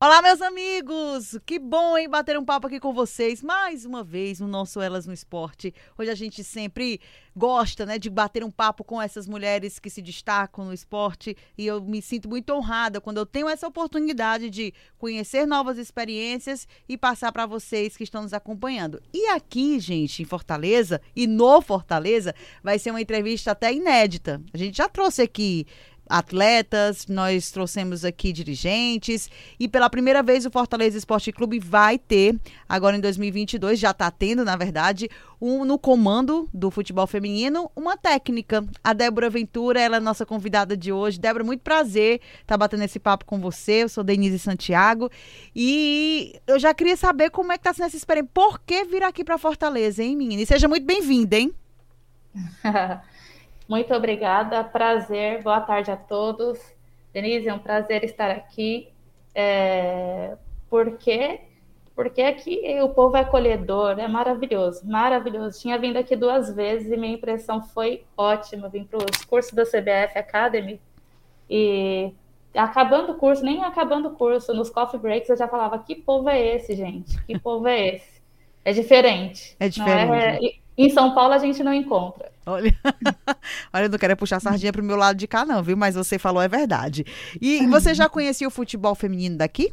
Olá, meus amigos! Que bom, hein, bater um papo aqui com vocês mais uma vez no nosso Elas no Esporte. Hoje a gente sempre gosta, né, de bater um papo com essas mulheres que se destacam no esporte e eu me sinto muito honrada quando eu tenho essa oportunidade de conhecer novas experiências e passar para vocês que estão nos acompanhando. E aqui, gente, em Fortaleza e no Fortaleza, vai ser uma entrevista até inédita. A gente já trouxe aqui atletas, nós trouxemos aqui dirigentes e pela primeira vez o Fortaleza Esporte Clube vai ter, agora em 2022, já está tendo, na verdade, um, no comando do futebol feminino, uma técnica. A Débora Ventura, ela é nossa convidada de hoje. Débora, muito prazer estar tá batendo esse papo com você. Eu sou Denise Santiago e eu já queria saber como é que está sendo essa experiência. Por que vir aqui para Fortaleza, hein, menina? E seja muito bem-vinda, hein? Muito obrigada, prazer, boa tarde a todos. Denise, é um prazer estar aqui. É, porque porque aqui o povo é acolhedor, é maravilhoso, maravilhoso. Tinha vindo aqui duas vezes e minha impressão foi ótima. Vim para os cursos da CBF Academy e acabando o curso, nem acabando o curso, nos coffee breaks eu já falava: que povo é esse, gente? Que povo é esse? É diferente. É diferente. É? Em São Paulo a gente não encontra. Olha, olha, eu não quero puxar sardinha para o meu lado de cá, não, viu? Mas você falou é verdade. E você já conhecia o futebol feminino daqui?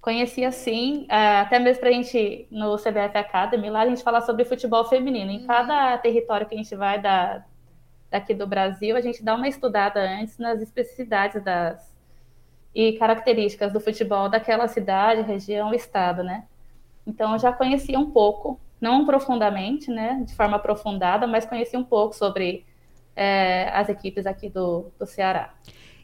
Conhecia sim, é, até mesmo para a gente no CBF Academy, lá a gente fala sobre futebol feminino. Em cada território que a gente vai da, daqui do Brasil, a gente dá uma estudada antes nas especificidades das e características do futebol daquela cidade, região, estado, né? Então eu já conhecia um pouco não profundamente, né, de forma aprofundada, mas conheci um pouco sobre é, as equipes aqui do, do Ceará.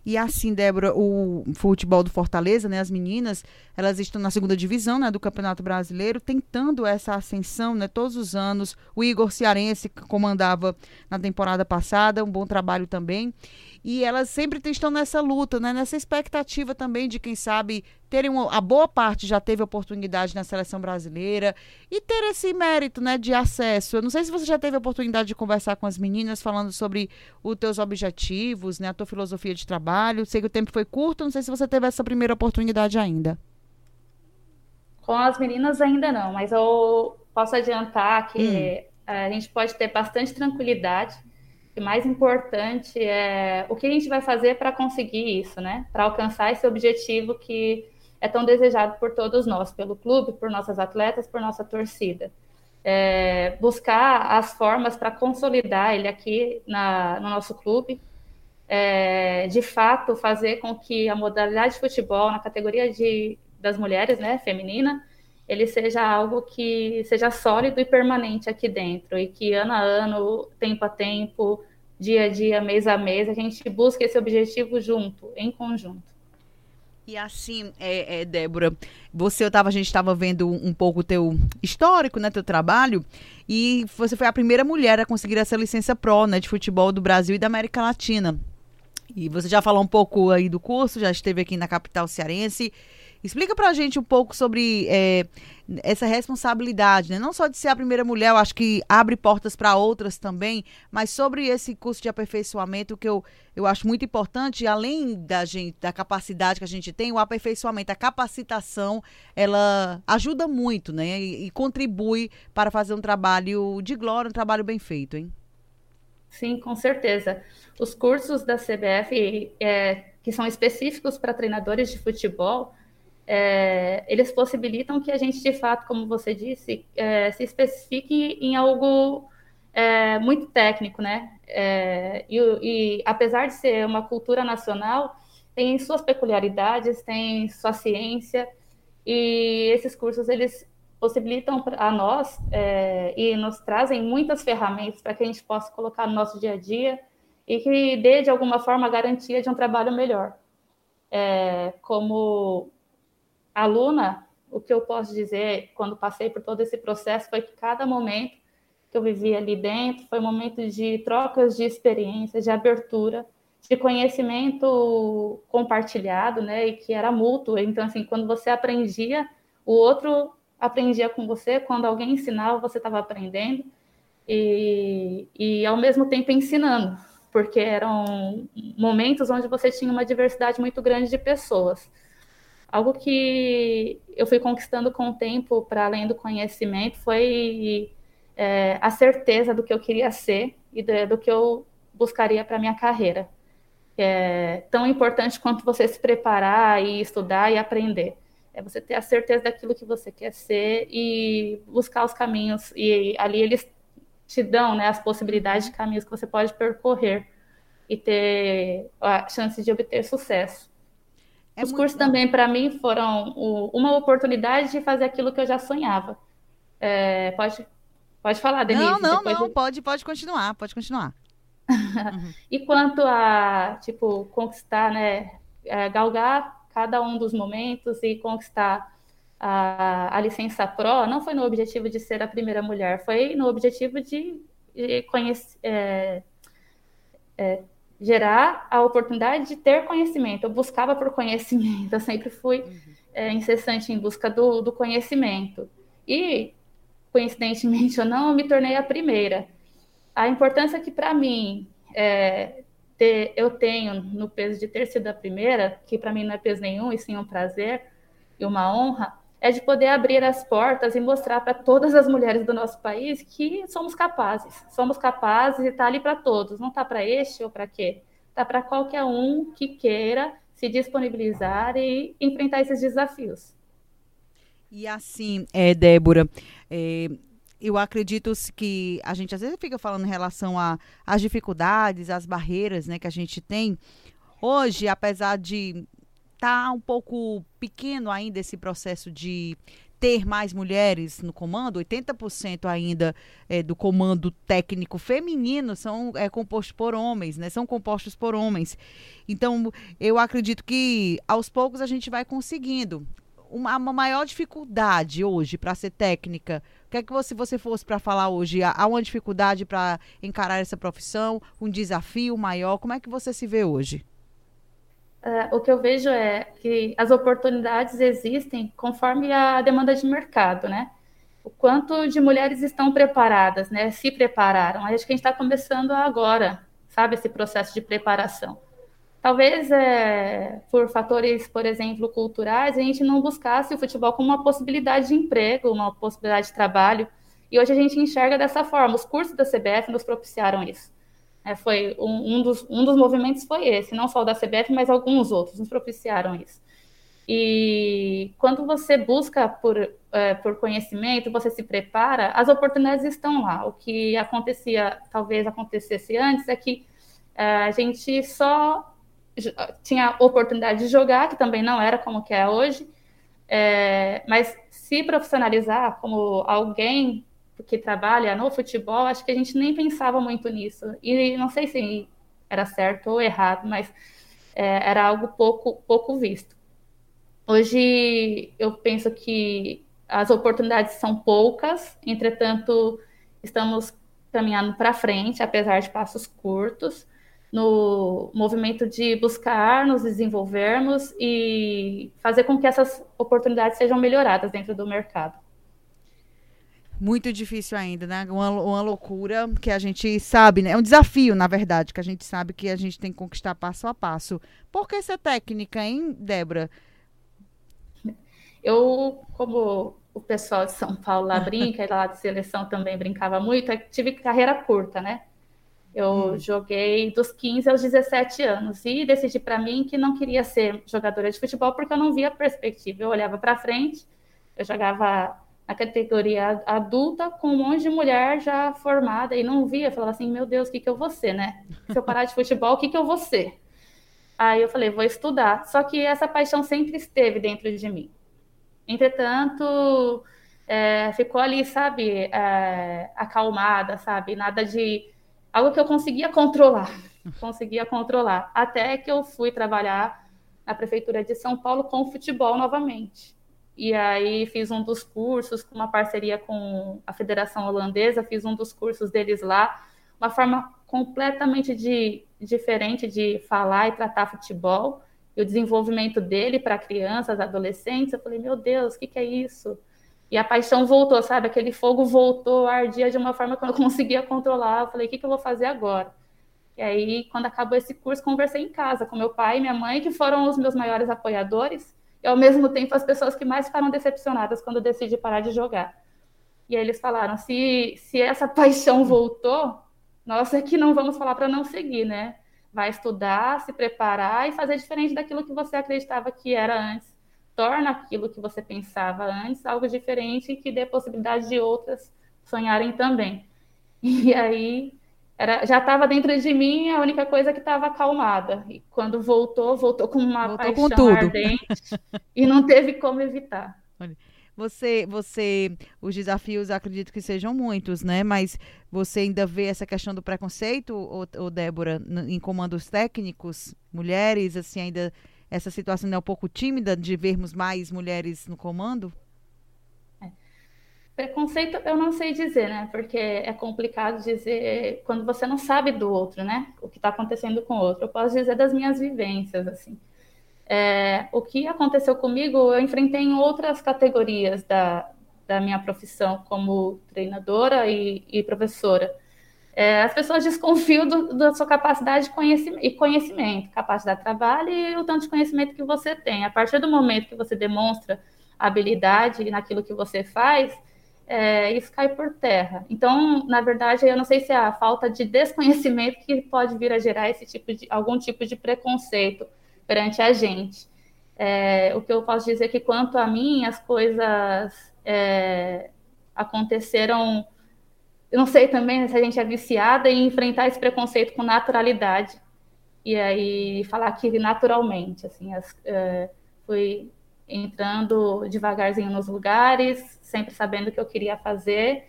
E assim, Débora, o futebol do Fortaleza, né, as meninas, elas estão na segunda divisão, né, do Campeonato Brasileiro, tentando essa ascensão, né, todos os anos. O Igor Cearense comandava na temporada passada, um bom trabalho também e elas sempre estão nessa luta, né? nessa expectativa também de, quem sabe, terem uma, a boa parte já teve oportunidade na seleção brasileira e ter esse mérito né, de acesso. Eu não sei se você já teve a oportunidade de conversar com as meninas falando sobre os teus objetivos, né, a tua filosofia de trabalho. Sei que o tempo foi curto, não sei se você teve essa primeira oportunidade ainda. Com as meninas ainda não, mas eu posso adiantar que hum. a gente pode ter bastante tranquilidade que mais importante é o que a gente vai fazer para conseguir isso, né? Para alcançar esse objetivo que é tão desejado por todos nós, pelo clube, por nossas atletas, por nossa torcida. É, buscar as formas para consolidar ele aqui na, no nosso clube, é, de fato fazer com que a modalidade de futebol na categoria de, das mulheres, né, feminina, ele seja algo que seja sólido e permanente aqui dentro e que ano a ano, tempo a tempo, dia a dia, mês a mês, a gente busca esse objetivo junto, em conjunto. E assim, é, é, Débora, você, eu tava, a gente estava vendo um pouco o teu histórico, né, teu trabalho, e você foi a primeira mulher a conseguir essa licença pro, né, de futebol do Brasil e da América Latina. E você já falou um pouco aí do curso, já esteve aqui na capital cearense. Explica pra gente um pouco sobre é, essa responsabilidade, né? não só de ser a primeira mulher, eu acho que abre portas para outras também, mas sobre esse curso de aperfeiçoamento que eu, eu acho muito importante, além da gente, da capacidade que a gente tem, o aperfeiçoamento, a capacitação, ela ajuda muito, né? E, e contribui para fazer um trabalho de glória, um trabalho bem feito, hein? Sim, com certeza. Os cursos da CBF, é, que são específicos para treinadores de futebol, é, eles possibilitam que a gente, de fato, como você disse, é, se especifique em algo é, muito técnico, né? É, e, e, apesar de ser uma cultura nacional, tem suas peculiaridades, tem sua ciência, e esses cursos eles possibilitam a nós é, e nos trazem muitas ferramentas para que a gente possa colocar no nosso dia a dia e que dê de alguma forma a garantia de um trabalho melhor. É, como aluna, o que eu posso dizer quando passei por todo esse processo foi que cada momento que eu vivi ali dentro foi um momento de trocas de experiências, de abertura, de conhecimento compartilhado, né, e que era mútuo. Então, assim, quando você aprendia, o outro aprendia com você, quando alguém ensinava, você estava aprendendo e, e ao mesmo tempo ensinando, porque eram momentos onde você tinha uma diversidade muito grande de pessoas. Algo que eu fui conquistando com o tempo, para além do conhecimento, foi é, a certeza do que eu queria ser e do, do que eu buscaria para minha carreira. É tão importante quanto você se preparar e estudar e aprender. É você ter a certeza daquilo que você quer ser e buscar os caminhos. E ali eles te dão né, as possibilidades de caminhos que você pode percorrer e ter a chance de obter sucesso. É Os cursos bom. também, para mim, foram o, uma oportunidade de fazer aquilo que eu já sonhava. É, pode, pode falar, Denise. Não, não, não, de... pode, pode continuar, pode continuar. uhum. E quanto a, tipo, conquistar, né, é, galgar cada um dos momentos e conquistar a, a licença PRO, não foi no objetivo de ser a primeira mulher, foi no objetivo de, de conhecer, é, é, gerar a oportunidade de ter conhecimento. Eu buscava por conhecimento, eu sempre fui uhum. é, incessante em busca do, do conhecimento. E, coincidentemente ou não, eu me tornei a primeira. A importância que, para mim, é, ter, eu tenho no peso de ter sido a primeira, que para mim não é peso nenhum, e sim um prazer e uma honra, é de poder abrir as portas e mostrar para todas as mulheres do nosso país que somos capazes. Somos capazes e está ali para todos, não está para este ou para quê. Está para qualquer um que queira se disponibilizar e enfrentar esses desafios. E assim, é, Débora, é, eu acredito que a gente às vezes fica falando em relação às dificuldades, às barreiras né, que a gente tem. Hoje, apesar de está um pouco pequeno ainda esse processo de ter mais mulheres no comando, 80% ainda é, do comando técnico feminino são é, compostos por homens, né? São compostos por homens. Então, eu acredito que aos poucos a gente vai conseguindo. Uma, uma maior dificuldade hoje para ser técnica. O que é que você, você fosse para falar hoje? Há uma dificuldade para encarar essa profissão? Um desafio maior? Como é que você se vê hoje? Uh, o que eu vejo é que as oportunidades existem conforme a demanda de mercado, né? O quanto de mulheres estão preparadas, né? Se prepararam. Acho que a gente está começando agora, sabe, esse processo de preparação. Talvez é, por fatores, por exemplo, culturais, a gente não buscasse o futebol como uma possibilidade de emprego, uma possibilidade de trabalho. E hoje a gente enxerga dessa forma. Os cursos da CBF nos propiciaram isso. É, foi um, um, dos, um dos movimentos foi esse, não só o da CBF, mas alguns outros nos propiciaram isso. E quando você busca por, é, por conhecimento, você se prepara, as oportunidades estão lá. O que acontecia, talvez acontecesse antes, é que é, a gente só tinha oportunidade de jogar, que também não era como que é hoje, é, mas se profissionalizar como alguém que trabalha no futebol, acho que a gente nem pensava muito nisso. E não sei se era certo ou errado, mas é, era algo pouco, pouco visto. Hoje eu penso que as oportunidades são poucas, entretanto, estamos caminhando para frente, apesar de passos curtos, no movimento de buscar nos desenvolvermos e fazer com que essas oportunidades sejam melhoradas dentro do mercado muito difícil ainda, né? Uma, uma loucura que a gente sabe, né? É um desafio, na verdade, que a gente sabe que a gente tem que conquistar passo a passo. Por que ser técnica, hein, Débora? Eu, como o pessoal de São Paulo lá brinca, e lá de seleção também brincava muito, tive carreira curta, né? Eu hum. joguei dos 15 aos 17 anos e decidi para mim que não queria ser jogadora de futebol porque eu não via perspectiva. Eu olhava para frente, eu jogava a categoria adulta com um monte de mulher já formada e não via, falava assim, meu Deus, o que, que eu vou ser, né? Se eu parar de futebol, o que, que eu vou ser? Aí eu falei, vou estudar. Só que essa paixão sempre esteve dentro de mim. Entretanto, é, ficou ali, sabe, é, acalmada, sabe? Nada de. Algo que eu conseguia controlar. Conseguia controlar. Até que eu fui trabalhar na Prefeitura de São Paulo com futebol novamente. E aí fiz um dos cursos com uma parceria com a Federação Holandesa, fiz um dos cursos deles lá, uma forma completamente de, diferente de falar e tratar futebol, e o desenvolvimento dele para crianças, adolescentes. Eu falei, meu Deus, o que, que é isso? E a paixão voltou, sabe? Aquele fogo voltou, ardia de uma forma que eu não conseguia controlar. Eu falei, o que, que eu vou fazer agora? E aí, quando acabou esse curso, conversei em casa com meu pai e minha mãe, que foram os meus maiores apoiadores, e ao mesmo tempo as pessoas que mais ficaram decepcionadas quando decidi parar de jogar. E aí eles falaram: se, se essa paixão voltou, nós é que não vamos falar para não seguir, né? Vai estudar, se preparar e fazer diferente daquilo que você acreditava que era antes. Torna aquilo que você pensava antes algo diferente e que dê possibilidade de outras sonharem também. E aí era, já estava dentro de mim a única coisa que estava acalmada. E quando voltou, voltou com uma voltou paixão com ardente e não teve como evitar. Você, você, os desafios acredito que sejam muitos, né? Mas você ainda vê essa questão do preconceito, ou, ou Débora, em comandos técnicos, mulheres, assim, ainda essa situação é um pouco tímida de vermos mais mulheres no comando? Preconceito eu não sei dizer, né? Porque é complicado dizer quando você não sabe do outro, né? O que está acontecendo com o outro. Eu posso dizer das minhas vivências, assim. É, o que aconteceu comigo, eu enfrentei em outras categorias da, da minha profissão, como treinadora e, e professora. É, as pessoas desconfiam do, da sua capacidade de conhecimento, e conhecimento, capacidade de trabalho e o tanto de conhecimento que você tem. A partir do momento que você demonstra habilidade naquilo que você faz, é, isso cai por terra. Então, na verdade, eu não sei se é a falta de desconhecimento que pode vir a gerar esse tipo de algum tipo de preconceito perante a gente. É, o que eu posso dizer é que, quanto a mim, as coisas é, aconteceram. Eu não sei também se a gente é viciada em enfrentar esse preconceito com naturalidade. E aí falar que naturalmente, assim, as, é, entrando devagarzinho nos lugares, sempre sabendo o que eu queria fazer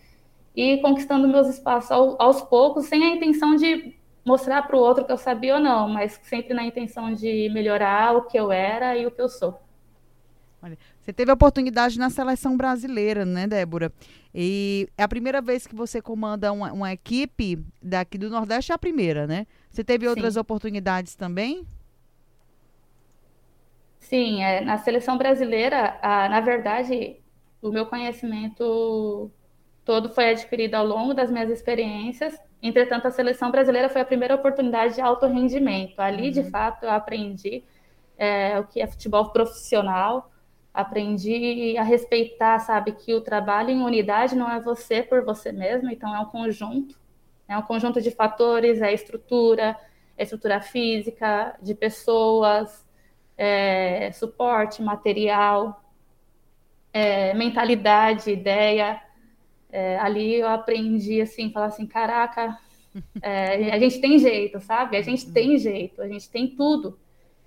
e conquistando meus espaços ao, aos poucos, sem a intenção de mostrar para o outro que eu sabia ou não, mas sempre na intenção de melhorar o que eu era e o que eu sou. Olha, você teve a oportunidade na seleção brasileira, né, Débora? E é a primeira vez que você comanda uma, uma equipe daqui do Nordeste, é a primeira, né? Você teve outras Sim. oportunidades também? Sim, é, na seleção brasileira, a, na verdade, o meu conhecimento todo foi adquirido ao longo das minhas experiências Entretanto, a seleção brasileira foi a primeira oportunidade de alto rendimento. Ali, uhum. de fato, eu aprendi é, o que é futebol profissional, aprendi a respeitar, sabe, que o trabalho em unidade não é você por você mesmo, então é um conjunto, é um conjunto de fatores, é estrutura, é estrutura física, de pessoas, é, suporte, material, é, mentalidade, ideia, é, ali eu aprendi assim, falar assim, caraca, é, a gente tem jeito, sabe? A gente tem jeito, a gente tem tudo.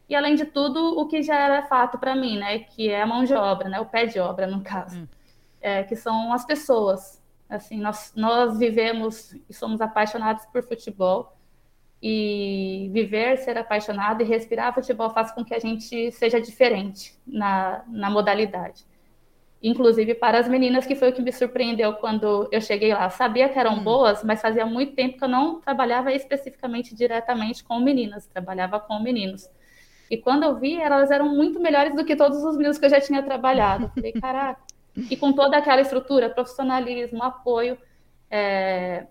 E além de tudo, o que já era fato para mim, né? Que é a mão de obra, né? O pé de obra, no caso. Hum. É, que são as pessoas. Assim, nós, nós vivemos e somos apaixonados por futebol. E viver, ser apaixonado e respirar futebol faz com que a gente seja diferente na, na modalidade inclusive para as meninas, que foi o que me surpreendeu quando eu cheguei lá. sabia que eram hum. boas, mas fazia muito tempo que eu não trabalhava especificamente diretamente com meninas, trabalhava com meninos. E quando eu vi, elas eram muito melhores do que todos os meninos que eu já tinha trabalhado. Falei, caraca. E com toda aquela estrutura, profissionalismo, apoio, é,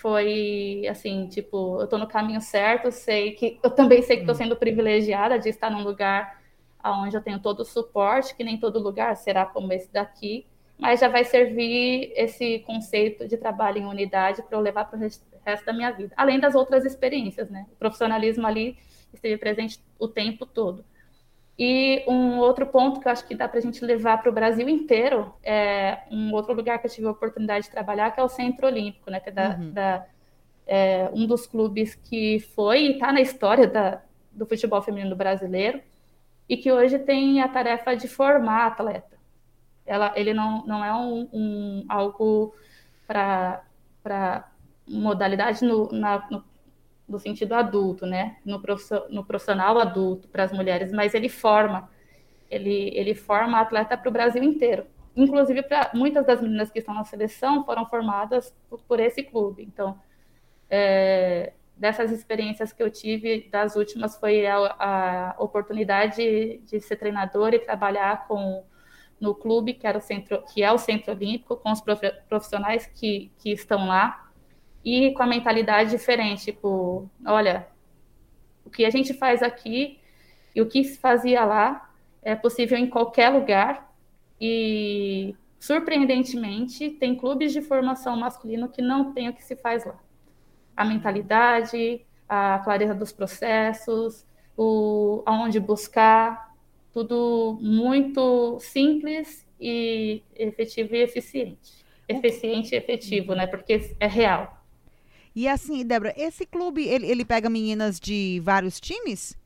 foi assim, tipo, eu estou no caminho certo, sei que eu também sei que estou hum. sendo privilegiada de estar num lugar onde eu tenho todo o suporte, que nem todo lugar será como esse daqui, mas já vai servir esse conceito de trabalho em unidade para eu levar para o resto da minha vida, além das outras experiências, né? O profissionalismo ali esteve presente o tempo todo. E um outro ponto que eu acho que dá para a gente levar para o Brasil inteiro é um outro lugar que eu tive a oportunidade de trabalhar, que é o Centro Olímpico, né? Que é, da, uhum. da é um dos clubes que foi e está na história da, do futebol feminino brasileiro e que hoje tem a tarefa de formar atleta. Ela, ele não, não é um, um algo para modalidade no, na, no, no, sentido adulto, né? No, no profissional adulto para as mulheres, mas ele forma, ele, ele forma atleta para o Brasil inteiro. Inclusive, para muitas das meninas que estão na seleção foram formadas por, por esse clube. Então, é, dessas experiências que eu tive, das últimas, foi a, a oportunidade de, ser treinadora e trabalhar com, no clube, que, era o centro, que é o Centro Olímpico, com os profissionais que, que estão lá, e com a mentalidade diferente, tipo, olha, o que a gente faz aqui e o que se fazia lá é possível em qualquer lugar, e surpreendentemente, tem clubes de formação masculino que não tem o que se faz lá. A mentalidade, a clareza dos processos, o aonde buscar, tudo muito simples e efetivo e eficiente. Eficiente e efetivo, né? Porque é real. E assim, Débora, esse clube, ele, ele pega meninas de vários times?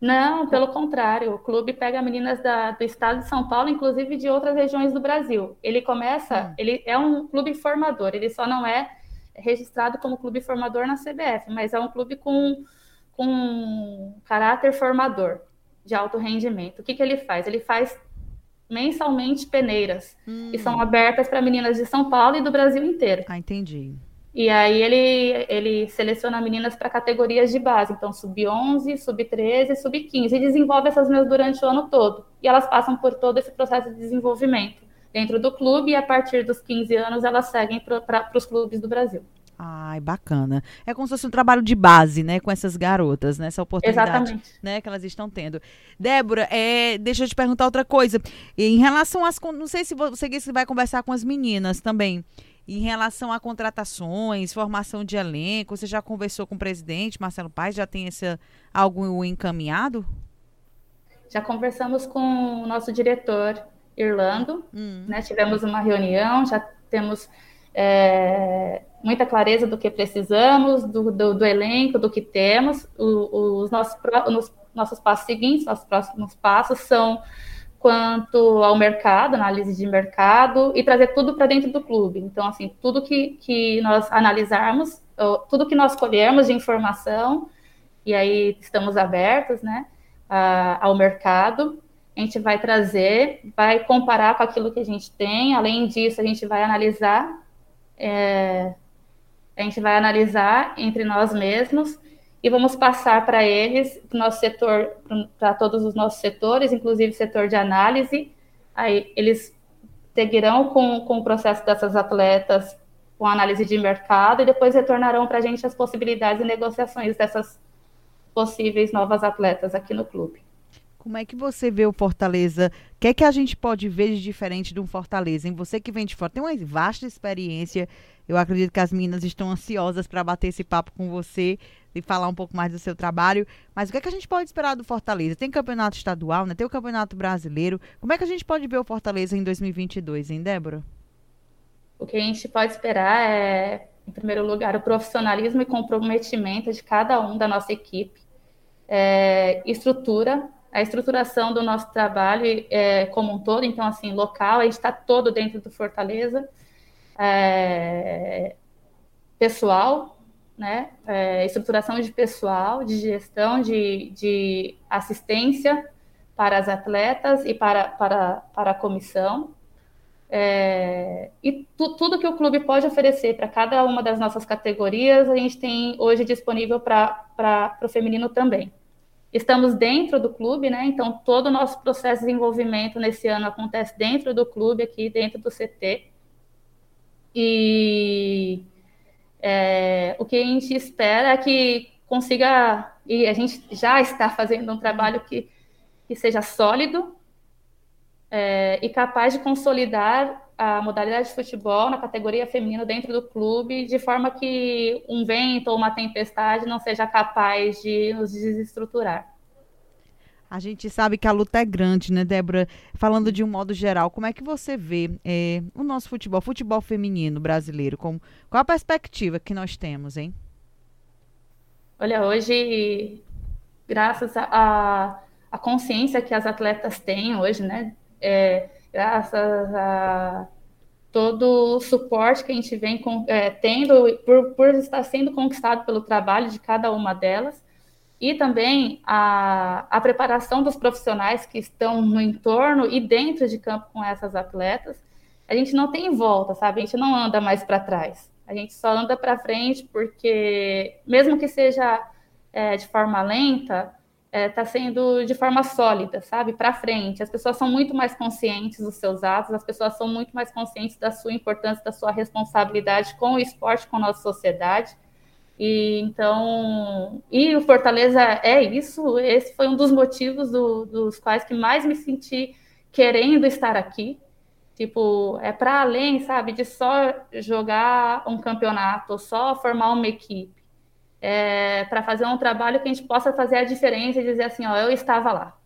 Não, pelo contrário, o clube pega meninas da, do estado de São Paulo, inclusive de outras regiões do Brasil. Ele começa, hum. ele é um clube formador, ele só não é registrado como clube formador na CBF, mas é um clube com, com caráter formador de alto rendimento. O que, que ele faz? Ele faz mensalmente peneiras, hum. que são abertas para meninas de São Paulo e do Brasil inteiro. Ah, entendi. E aí ele, ele seleciona meninas para categorias de base, então sub-11, sub-13, sub-15, e desenvolve essas meninas durante o ano todo. E elas passam por todo esse processo de desenvolvimento dentro do clube e a partir dos 15 anos elas seguem para os clubes do Brasil. Ai, bacana. É como se fosse um trabalho de base, né, com essas garotas, né, essa oportunidade, Exatamente. né, que elas estão tendo. Débora, é, deixa eu te perguntar outra coisa. Em relação às, não sei se você vai conversar com as meninas também. Em relação a contratações, formação de elenco, você já conversou com o presidente Marcelo Paes? Já tem esse, algo encaminhado? Já conversamos com o nosso diretor Irlando, hum. né? Tivemos uma reunião, já temos é, muita clareza do que precisamos, do, do, do elenco, do que temos. O, os nossos, os nossos passos seguintes, nossos próximos passos são quanto ao mercado, análise de mercado e trazer tudo para dentro do clube. Então, assim, tudo que, que nós analisarmos, tudo que nós colhermos de informação, e aí estamos abertos, né, a, ao mercado, a gente vai trazer, vai comparar com aquilo que a gente tem. Além disso, a gente vai analisar é, a gente vai analisar entre nós mesmos e vamos passar para eles, para nosso setor, para todos os nossos setores, inclusive setor de análise. Aí eles seguirão com, com o processo dessas atletas, com análise de mercado, e depois retornarão para a gente as possibilidades e negociações dessas possíveis novas atletas aqui no clube. Como é que você vê o Fortaleza? O que é que a gente pode ver de diferente de um Fortaleza? Em você que vem de fora, tem uma vasta experiência. Eu acredito que as meninas estão ansiosas para bater esse papo com você e falar um pouco mais do seu trabalho. Mas o que é que a gente pode esperar do Fortaleza? Tem campeonato estadual, né? Tem o campeonato brasileiro. Como é que a gente pode ver o Fortaleza em 2022, hein, Débora? O que a gente pode esperar é, em primeiro lugar, o profissionalismo e comprometimento de cada um da nossa equipe. É, estrutura, a estruturação do nosso trabalho é, como um todo, então, assim, local, a gente está todo dentro do Fortaleza, é, pessoal, né, é, estruturação de pessoal, de gestão, de, de assistência para as atletas e para, para, para a comissão, é, e tu, tudo que o clube pode oferecer para cada uma das nossas categorias, a gente tem hoje disponível para o feminino também. Estamos dentro do clube, né? Então, todo o nosso processo de desenvolvimento nesse ano acontece dentro do clube, aqui dentro do CT. E é, o que a gente espera é que consiga, e a gente já está fazendo um trabalho que, que seja sólido é, e capaz de consolidar a modalidade de futebol na categoria feminina dentro do clube, de forma que um vento ou uma tempestade não seja capaz de nos desestruturar. A gente sabe que a luta é grande, né, Débora? Falando de um modo geral, como é que você vê é, o nosso futebol, futebol feminino brasileiro? Com, qual a perspectiva que nós temos, hein? Olha, hoje, graças à a, a, consciência que as atletas têm hoje, né? É, graças a todo o suporte que a gente vem com, é, tendo por, por estar sendo conquistado pelo trabalho de cada uma delas e também a, a preparação dos profissionais que estão no entorno e dentro de campo com essas atletas, a gente não tem volta, sabe? A gente não anda mais para trás. A gente só anda para frente porque, mesmo que seja é, de forma lenta, está é, tá sendo de forma sólida, sabe, para frente. As pessoas são muito mais conscientes dos seus atos, as pessoas são muito mais conscientes da sua importância, da sua responsabilidade com o esporte, com a nossa sociedade. E então, e o Fortaleza é isso. Esse foi um dos motivos do, dos quais que mais me senti querendo estar aqui. Tipo, é para além, sabe, de só jogar um campeonato, só formar uma equipe é, para fazer um trabalho que a gente possa fazer a diferença e dizer assim, ó, eu estava lá.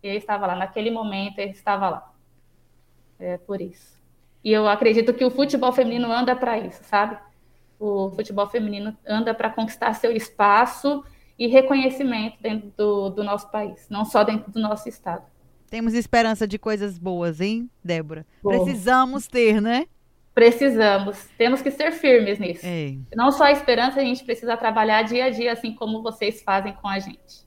Eu estava lá, naquele momento eu estava lá. É por isso. E eu acredito que o futebol feminino anda para isso, sabe? O futebol feminino anda para conquistar seu espaço e reconhecimento dentro do, do nosso país, não só dentro do nosso estado. Temos esperança de coisas boas, hein, Débora? Precisamos ter, né? Precisamos, temos que ser firmes nisso. É. Não só a esperança, a gente precisa trabalhar dia a dia, assim como vocês fazem com a gente.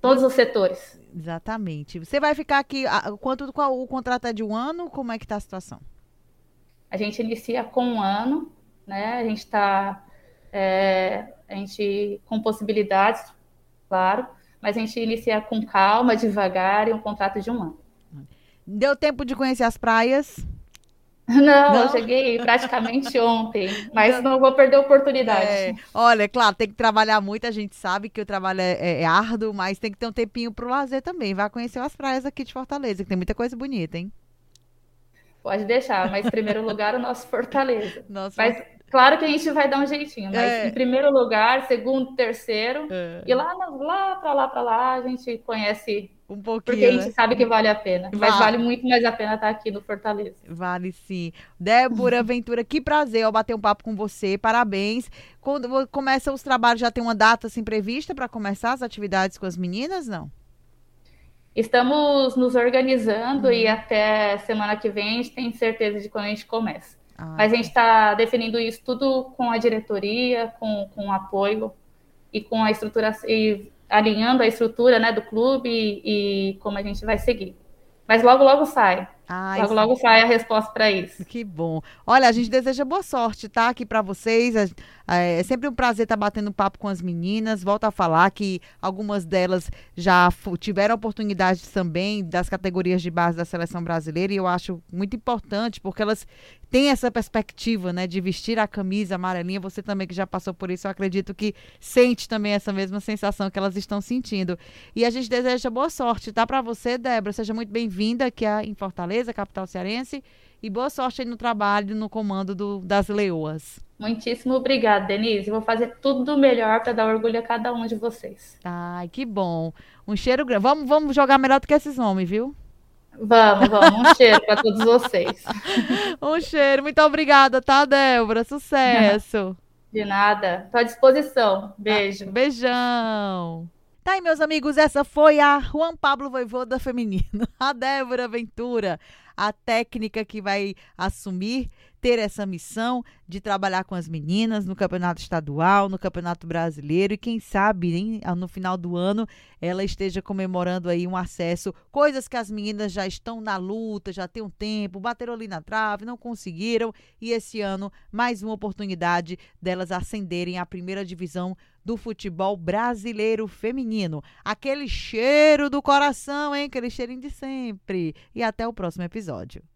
Todos os setores. Exatamente. Você vai ficar aqui, quanto qual, o contrato é de um ano? Como é que está a situação? A gente inicia com um ano, né? A gente está, é, a gente com possibilidades, claro, mas a gente inicia com calma, devagar e um contrato de um ano. Deu tempo de conhecer as praias? Não, não, eu cheguei praticamente ontem, mas não vou perder a oportunidade. É, olha, claro, tem que trabalhar muito, a gente sabe que o trabalho é, é, é árduo, mas tem que ter um tempinho para o lazer também. Vai conhecer as praias aqui de Fortaleza, que tem muita coisa bonita, hein? Pode deixar, mas em primeiro lugar o nosso Fortaleza. Nossa, mas claro que a gente vai dar um jeitinho, mas é. em primeiro lugar, segundo, terceiro, é. e lá, lá para lá, para lá, a gente conhece um pouquinho. Porque a gente né? sabe que vale a pena. Vale. Mas vale muito mais a pena estar aqui no Fortaleza. Vale sim. Débora Ventura, que prazer ó, bater um papo com você. Parabéns. Quando começa os trabalhos, já tem uma data assim prevista para começar as atividades com as meninas, não? Estamos nos organizando uhum. e até semana que vem a gente tem certeza de quando a gente começa. Ah, Mas a gente está definindo isso tudo com a diretoria, com, com o apoio e com a estrutura e alinhando a estrutura né, do clube e, e como a gente vai seguir. Mas logo, logo sai. Ai, logo, logo sai a resposta para isso. Que bom. Olha, a gente deseja boa sorte, tá? Aqui para vocês. É, é, sempre um prazer estar tá batendo papo com as meninas. Volto a falar que algumas delas já tiveram oportunidades também das categorias de base da seleção brasileira e eu acho muito importante porque elas têm essa perspectiva, né, de vestir a camisa amarelinha. Você também que já passou por isso, eu acredito que sente também essa mesma sensação que elas estão sentindo. E a gente deseja boa sorte, tá? Para você, Débora. Seja muito bem-vinda aqui em Fortaleza Fortaleza, capital cearense. E boa sorte aí no trabalho, no comando do, das leoas. Muitíssimo obrigada, Denise. Vou fazer tudo do melhor para dar orgulho a cada um de vocês. Ai, que bom. Um cheiro grande. Vamos, vamos jogar melhor do que esses homens, viu? Vamos, vamos. Um cheiro para todos vocês. um cheiro. Muito obrigada, tá, Débora? Sucesso. De nada. Estou à disposição. Beijo. beijão. Tá aí, meus amigos, essa foi a Juan Pablo Voivoda Feminino, a Débora Ventura, a técnica que vai assumir ter essa missão de trabalhar com as meninas no campeonato estadual, no campeonato brasileiro e quem sabe hein, no final do ano ela esteja comemorando aí um acesso, coisas que as meninas já estão na luta, já tem um tempo, bateram ali na trave, não conseguiram e esse ano mais uma oportunidade delas ascenderem à primeira divisão do futebol brasileiro feminino. Aquele cheiro do coração, hein? Aquele cheirinho de sempre. E até o próximo episódio.